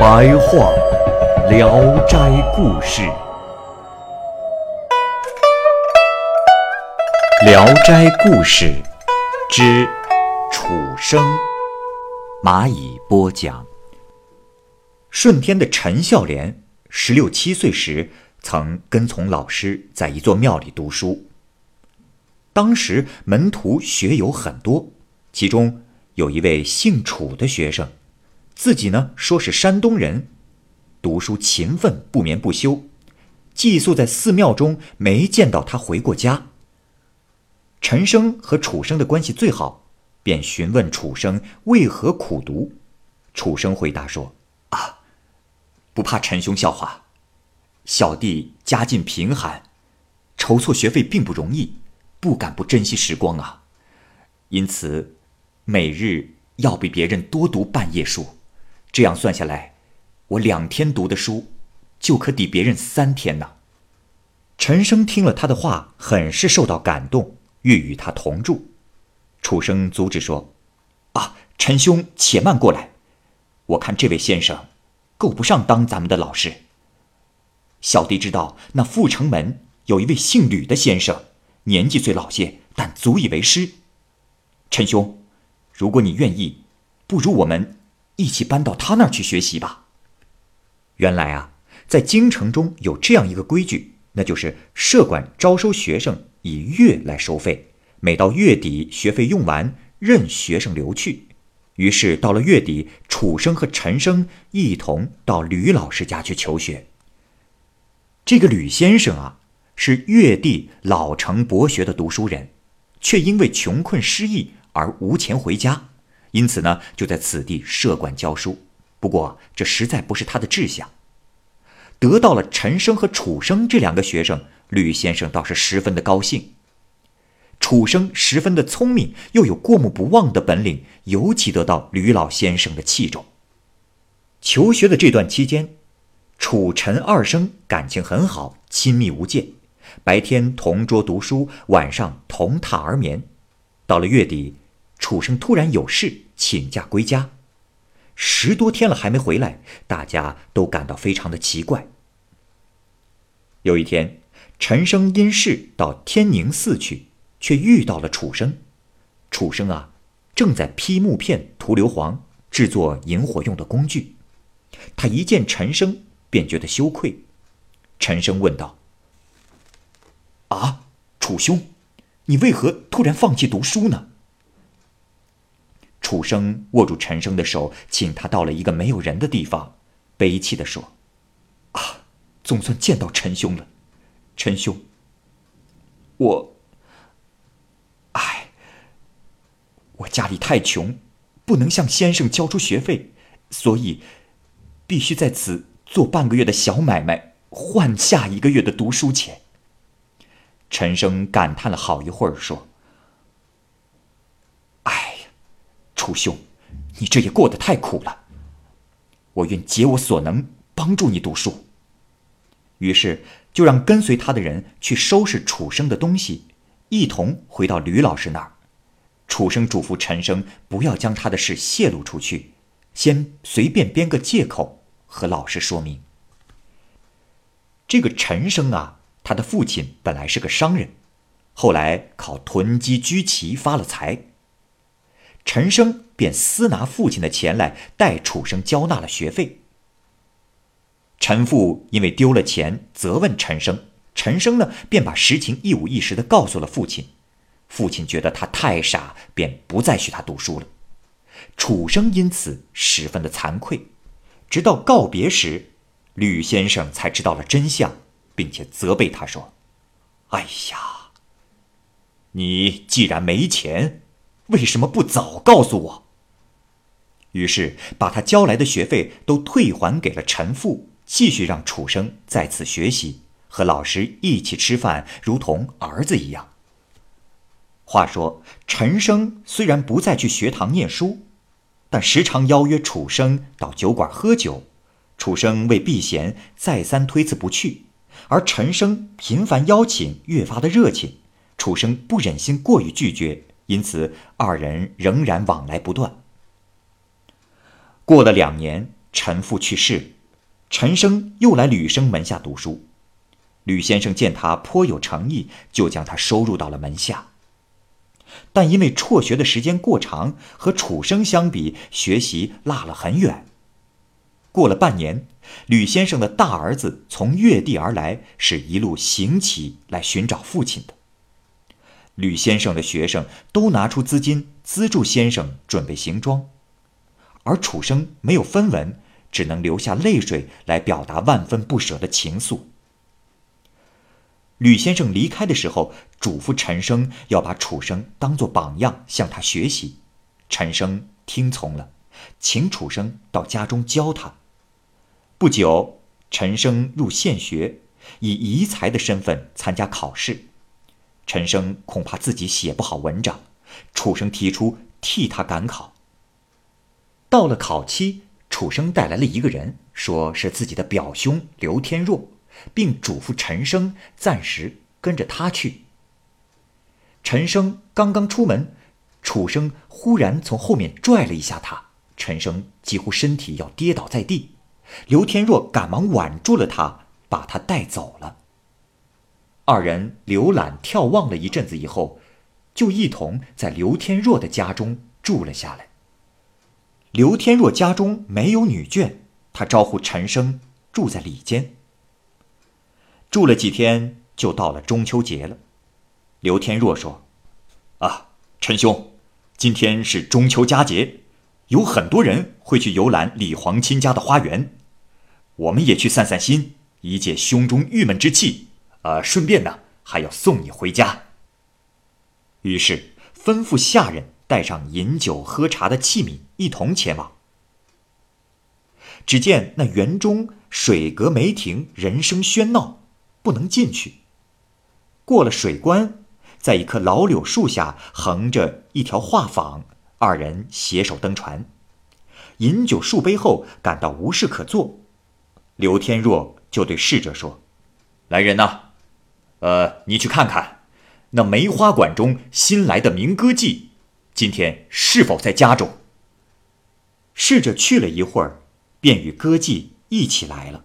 白话《聊斋故事》，《聊斋故事》之楚生，蚂蚁播讲。顺天的陈孝廉，十六七岁时曾跟从老师在一座庙里读书。当时门徒学友很多，其中有一位姓楚的学生，自己呢说是山东人，读书勤奋，不眠不休，寄宿在寺庙中，没见到他回过家。陈生和楚生的关系最好，便询问楚生为何苦读。楚生回答说：“啊。”不怕陈兄笑话，小弟家境贫寒，筹措学费并不容易，不敢不珍惜时光啊。因此，每日要比别人多读半页书，这样算下来，我两天读的书，就可抵别人三天呢。陈生听了他的话，很是受到感动，欲与他同住。楚生阻止说：“啊，陈兄且慢过来，我看这位先生。”够不上当咱们的老师。小弟知道那阜成门有一位姓吕的先生，年纪虽老些，但足以为师。陈兄，如果你愿意，不如我们一起搬到他那儿去学习吧。原来啊，在京城中有这样一个规矩，那就是社管招收学生以月来收费，每到月底学费用完，任学生留去。于是到了月底，楚生和陈生一同到吕老师家去求学。这个吕先生啊，是越地老成博学的读书人，却因为穷困失意而无钱回家，因此呢，就在此地设馆教书。不过这实在不是他的志向。得到了陈生和楚生这两个学生，吕先生倒是十分的高兴。楚生十分的聪明，又有过目不忘的本领，尤其得到吕老先生的器重。求学的这段期间，楚陈二生感情很好，亲密无间，白天同桌读书，晚上同榻而眠。到了月底，楚生突然有事请假归家，十多天了还没回来，大家都感到非常的奇怪。有一天，陈生因事到天宁寺去。却遇到了楚生，楚生啊，正在劈木片、涂硫磺，制作引火用的工具。他一见陈生，便觉得羞愧。陈生问道：“啊，楚兄，你为何突然放弃读书呢？”楚生握住陈生的手，请他到了一个没有人的地方，悲泣地说：“啊，总算见到陈兄了，陈兄，我……”唉我家里太穷，不能向先生交出学费，所以必须在此做半个月的小买卖，换下一个月的读书钱。陈生感叹了好一会儿，说：“哎呀，楚兄，你这也过得太苦了。我愿竭我所能帮助你读书。”于是就让跟随他的人去收拾楚生的东西，一同回到吕老师那儿。楚生嘱咐陈生不要将他的事泄露出去，先随便编个借口和老师说明。这个陈生啊，他的父亲本来是个商人，后来靠囤积居奇发了财。陈生便私拿父亲的钱来代楚生交纳了学费。陈父因为丢了钱，责问陈生，陈生呢便把实情一五一十的告诉了父亲。父亲觉得他太傻，便不再许他读书了。楚生因此十分的惭愧。直到告别时，吕先生才知道了真相，并且责备他说：“哎呀，你既然没钱，为什么不早告诉我？”于是把他交来的学费都退还给了陈父，继续让楚生在此学习，和老师一起吃饭，如同儿子一样。话说，陈生虽然不再去学堂念书，但时常邀约楚生到酒馆喝酒。楚生为避嫌，再三推辞不去，而陈生频繁邀请，越发的热情。楚生不忍心过于拒绝，因此二人仍然往来不断。过了两年，陈父去世，陈生又来吕生门下读书。吕先生见他颇有诚意，就将他收入到了门下。但因为辍学的时间过长，和楚生相比，学习落了很远。过了半年，吕先生的大儿子从越地而来，是一路行乞来寻找父亲的。吕先生的学生都拿出资金资助先生准备行装，而楚生没有分文，只能流下泪水来表达万分不舍的情愫。吕先生离开的时候，嘱咐陈生要把楚生当作榜样向他学习。陈生听从了，请楚生到家中教他。不久，陈生入县学，以遗才的身份参加考试。陈生恐怕自己写不好文章，楚生提出替他赶考。到了考期，楚生带来了一个人，说是自己的表兄刘天若，并嘱咐陈生暂时跟着他去。陈生刚刚出门，楚生忽然从后面拽了一下他，陈生几乎身体要跌倒在地。刘天若赶忙挽住了他，把他带走了。二人浏览眺望了一阵子以后，就一同在刘天若的家中住了下来。刘天若家中没有女眷，他招呼陈生住在里间。住了几天，就到了中秋节了。刘天若说：“啊，陈兄，今天是中秋佳节，有很多人会去游览李皇亲家的花园。”我们也去散散心，以解胸中郁闷之气。呃，顺便呢，还要送你回家。于是吩咐下人带上饮酒喝茶的器皿，一同前往。只见那园中水阁梅亭，人声喧闹，不能进去。过了水关，在一棵老柳树下横着一条画舫，二人携手登船，饮酒数杯后，感到无事可做。刘天若就对侍者说：“来人呐，呃，你去看看，那梅花馆中新来的名歌妓，今天是否在家中？”侍者去了一会儿，便与歌妓一起来了。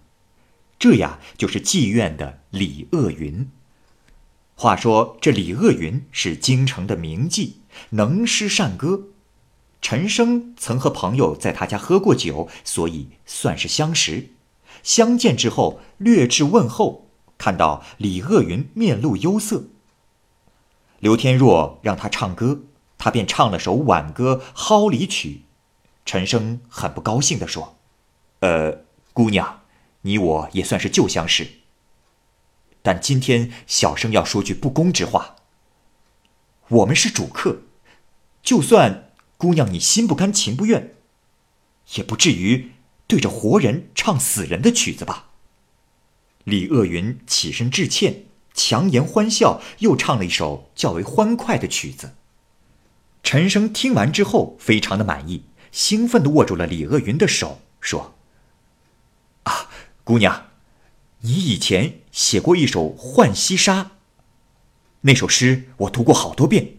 这呀，就是妓院的李鄂云。话说这李鄂云是京城的名妓，能诗善歌。陈生曾和朋友在他家喝过酒，所以算是相识。相见之后，略致问候，看到李鄂云面露忧色。刘天若让他唱歌，他便唱了首挽歌《蒿里曲》。陈生很不高兴地说：“呃，姑娘，你我也算是旧相识，但今天小生要说句不公之话。我们是主客，就算姑娘你心不甘情不愿，也不至于。”对着活人唱死人的曲子吧。李鄂云起身致歉，强颜欢笑，又唱了一首较为欢快的曲子。陈生听完之后，非常的满意，兴奋地握住了李鄂云的手，说：“啊，姑娘，你以前写过一首《浣溪沙》，那首诗我读过好多遍，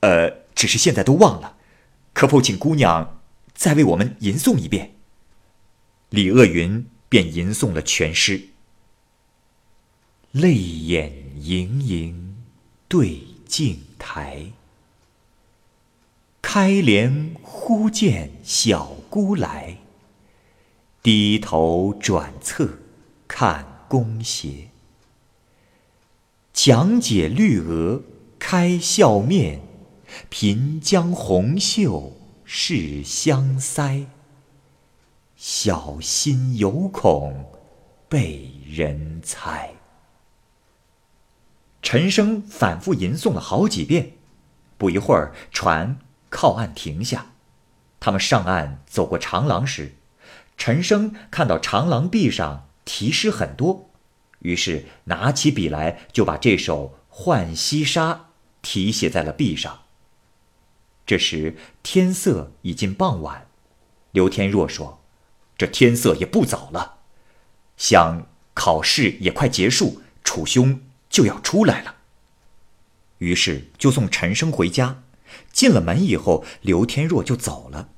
呃，只是现在都忘了，可否请姑娘再为我们吟诵一遍？”李鄂云便吟诵了全诗：“泪眼盈盈对镜台，开帘忽见小姑来。低头转侧看宫斜，讲解绿娥开笑面，颦将红袖试香腮。”小心有恐被人猜。陈生反复吟诵了好几遍，不一会儿，船靠岸停下。他们上岸走过长廊时，陈生看到长廊壁上题诗很多，于是拿起笔来就把这首《浣溪沙》题写在了壁上。这时天色已近傍晚，刘天若说：“这天色也不早了，想考试也快结束，楚兄就要出来了。”于是就送陈生回家。进了门以后，刘天若就走了。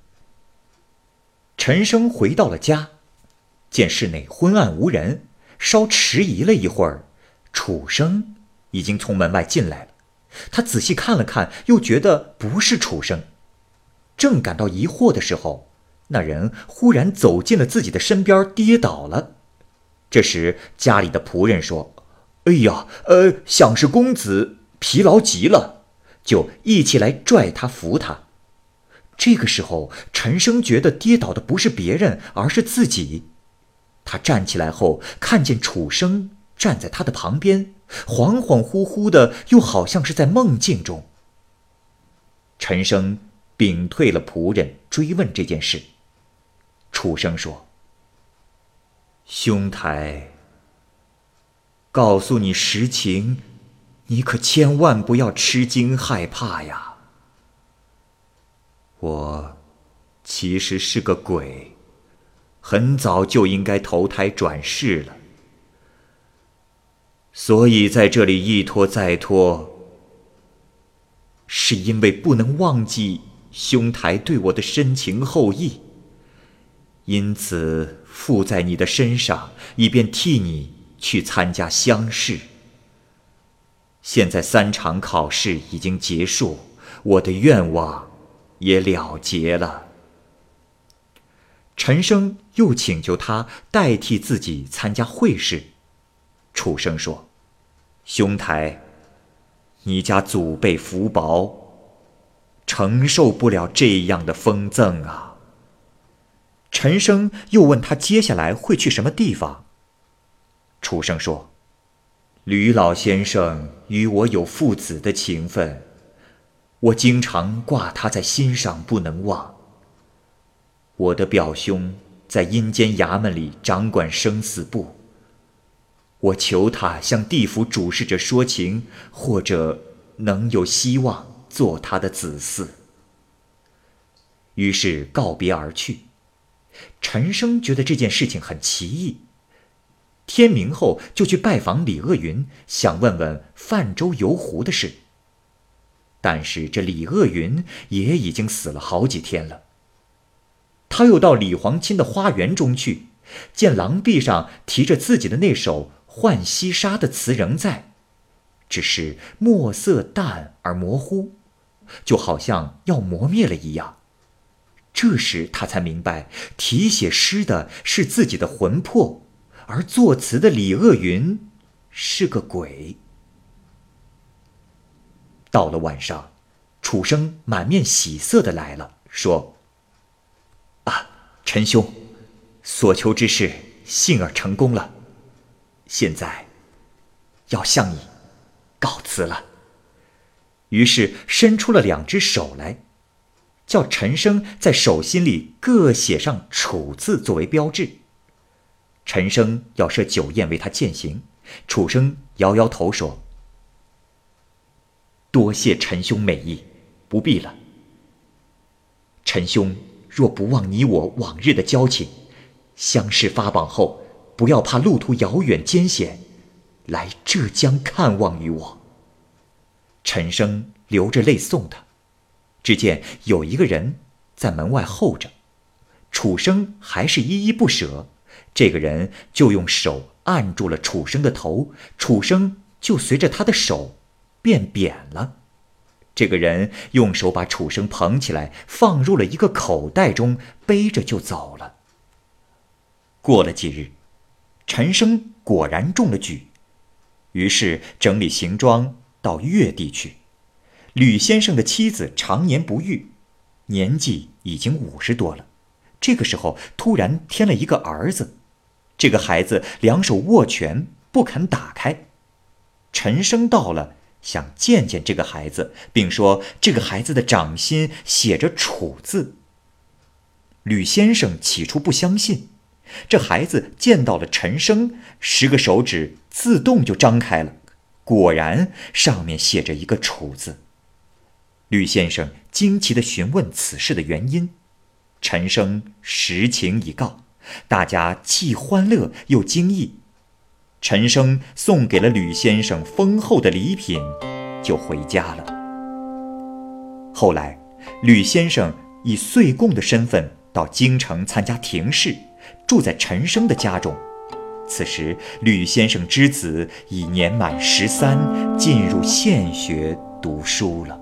陈生回到了家，见室内昏暗无人，稍迟疑了一会儿，楚生已经从门外进来了。他仔细看了看，又觉得不是楚生。正感到疑惑的时候，那人忽然走进了自己的身边，跌倒了。这时家里的仆人说：“哎呀，呃，想是公子疲劳极了。”就一起来拽他扶他。这个时候，陈生觉得跌倒的不是别人，而是自己。他站起来后，看见楚生站在他的旁边，恍恍惚惚的，又好像是在梦境中。陈生屏退了仆人，追问这件事。楚生说：“兄台，告诉你实情。”你可千万不要吃惊害怕呀！我其实是个鬼，很早就应该投胎转世了，所以在这里一拖再拖，是因为不能忘记兄台对我的深情厚谊，因此附在你的身上，以便替你去参加乡试。现在三场考试已经结束，我的愿望也了结了。陈生又请求他代替自己参加会试。楚生说：“兄台，你家祖辈福薄，承受不了这样的封赠啊。”陈生又问他接下来会去什么地方。楚生说。吕老先生与我有父子的情分，我经常挂他在心上不能忘。我的表兄在阴间衙门里掌管生死簿，我求他向地府主事者说情，或者能有希望做他的子嗣。于是告别而去。陈生觉得这件事情很奇异。天明后就去拜访李鄂云，想问问泛舟游湖的事。但是这李鄂云也已经死了好几天了。他又到李皇亲的花园中去，见廊壁上题着自己的那首《浣溪沙》的词仍在，只是墨色淡而模糊，就好像要磨灭了一样。这时他才明白，题写诗的是自己的魂魄。而作词的李鄂云是个鬼。到了晚上，楚生满面喜色的来了，说：“啊，陈兄，所求之事幸而成功了，现在要向你告辞了。”于是伸出了两只手来，叫陈生在手心里各写上“楚”字作为标志。陈生要设酒宴为他饯行，楚生摇摇头说：“多谢陈兄美意，不必了。陈兄若不忘你我往日的交情，乡试发榜后，不要怕路途遥远艰险，来浙江看望于我。”陈生流着泪送他，只见有一个人在门外候着，楚生还是依依不舍。这个人就用手按住了楚生的头，楚生就随着他的手变扁了。这个人用手把楚生捧起来，放入了一个口袋中，背着就走了。过了几日，陈生果然中了举，于是整理行装到越地去。吕先生的妻子常年不育，年纪已经五十多了。这个时候突然添了一个儿子。这个孩子两手握拳，不肯打开。陈生到了，想见见这个孩子，并说这个孩子的掌心写着“楚”字。吕先生起初不相信，这孩子见到了陈生，十个手指自动就张开了，果然上面写着一个“楚”字。吕先生惊奇地询问此事的原因，陈生实情已告，大家既欢乐又惊异。陈生送给了吕先生丰厚的礼品，就回家了。后来，吕先生以岁贡的身份到京城参加廷试，住在陈生的家中。此时，吕先生之子已年满十三，进入县学读书了。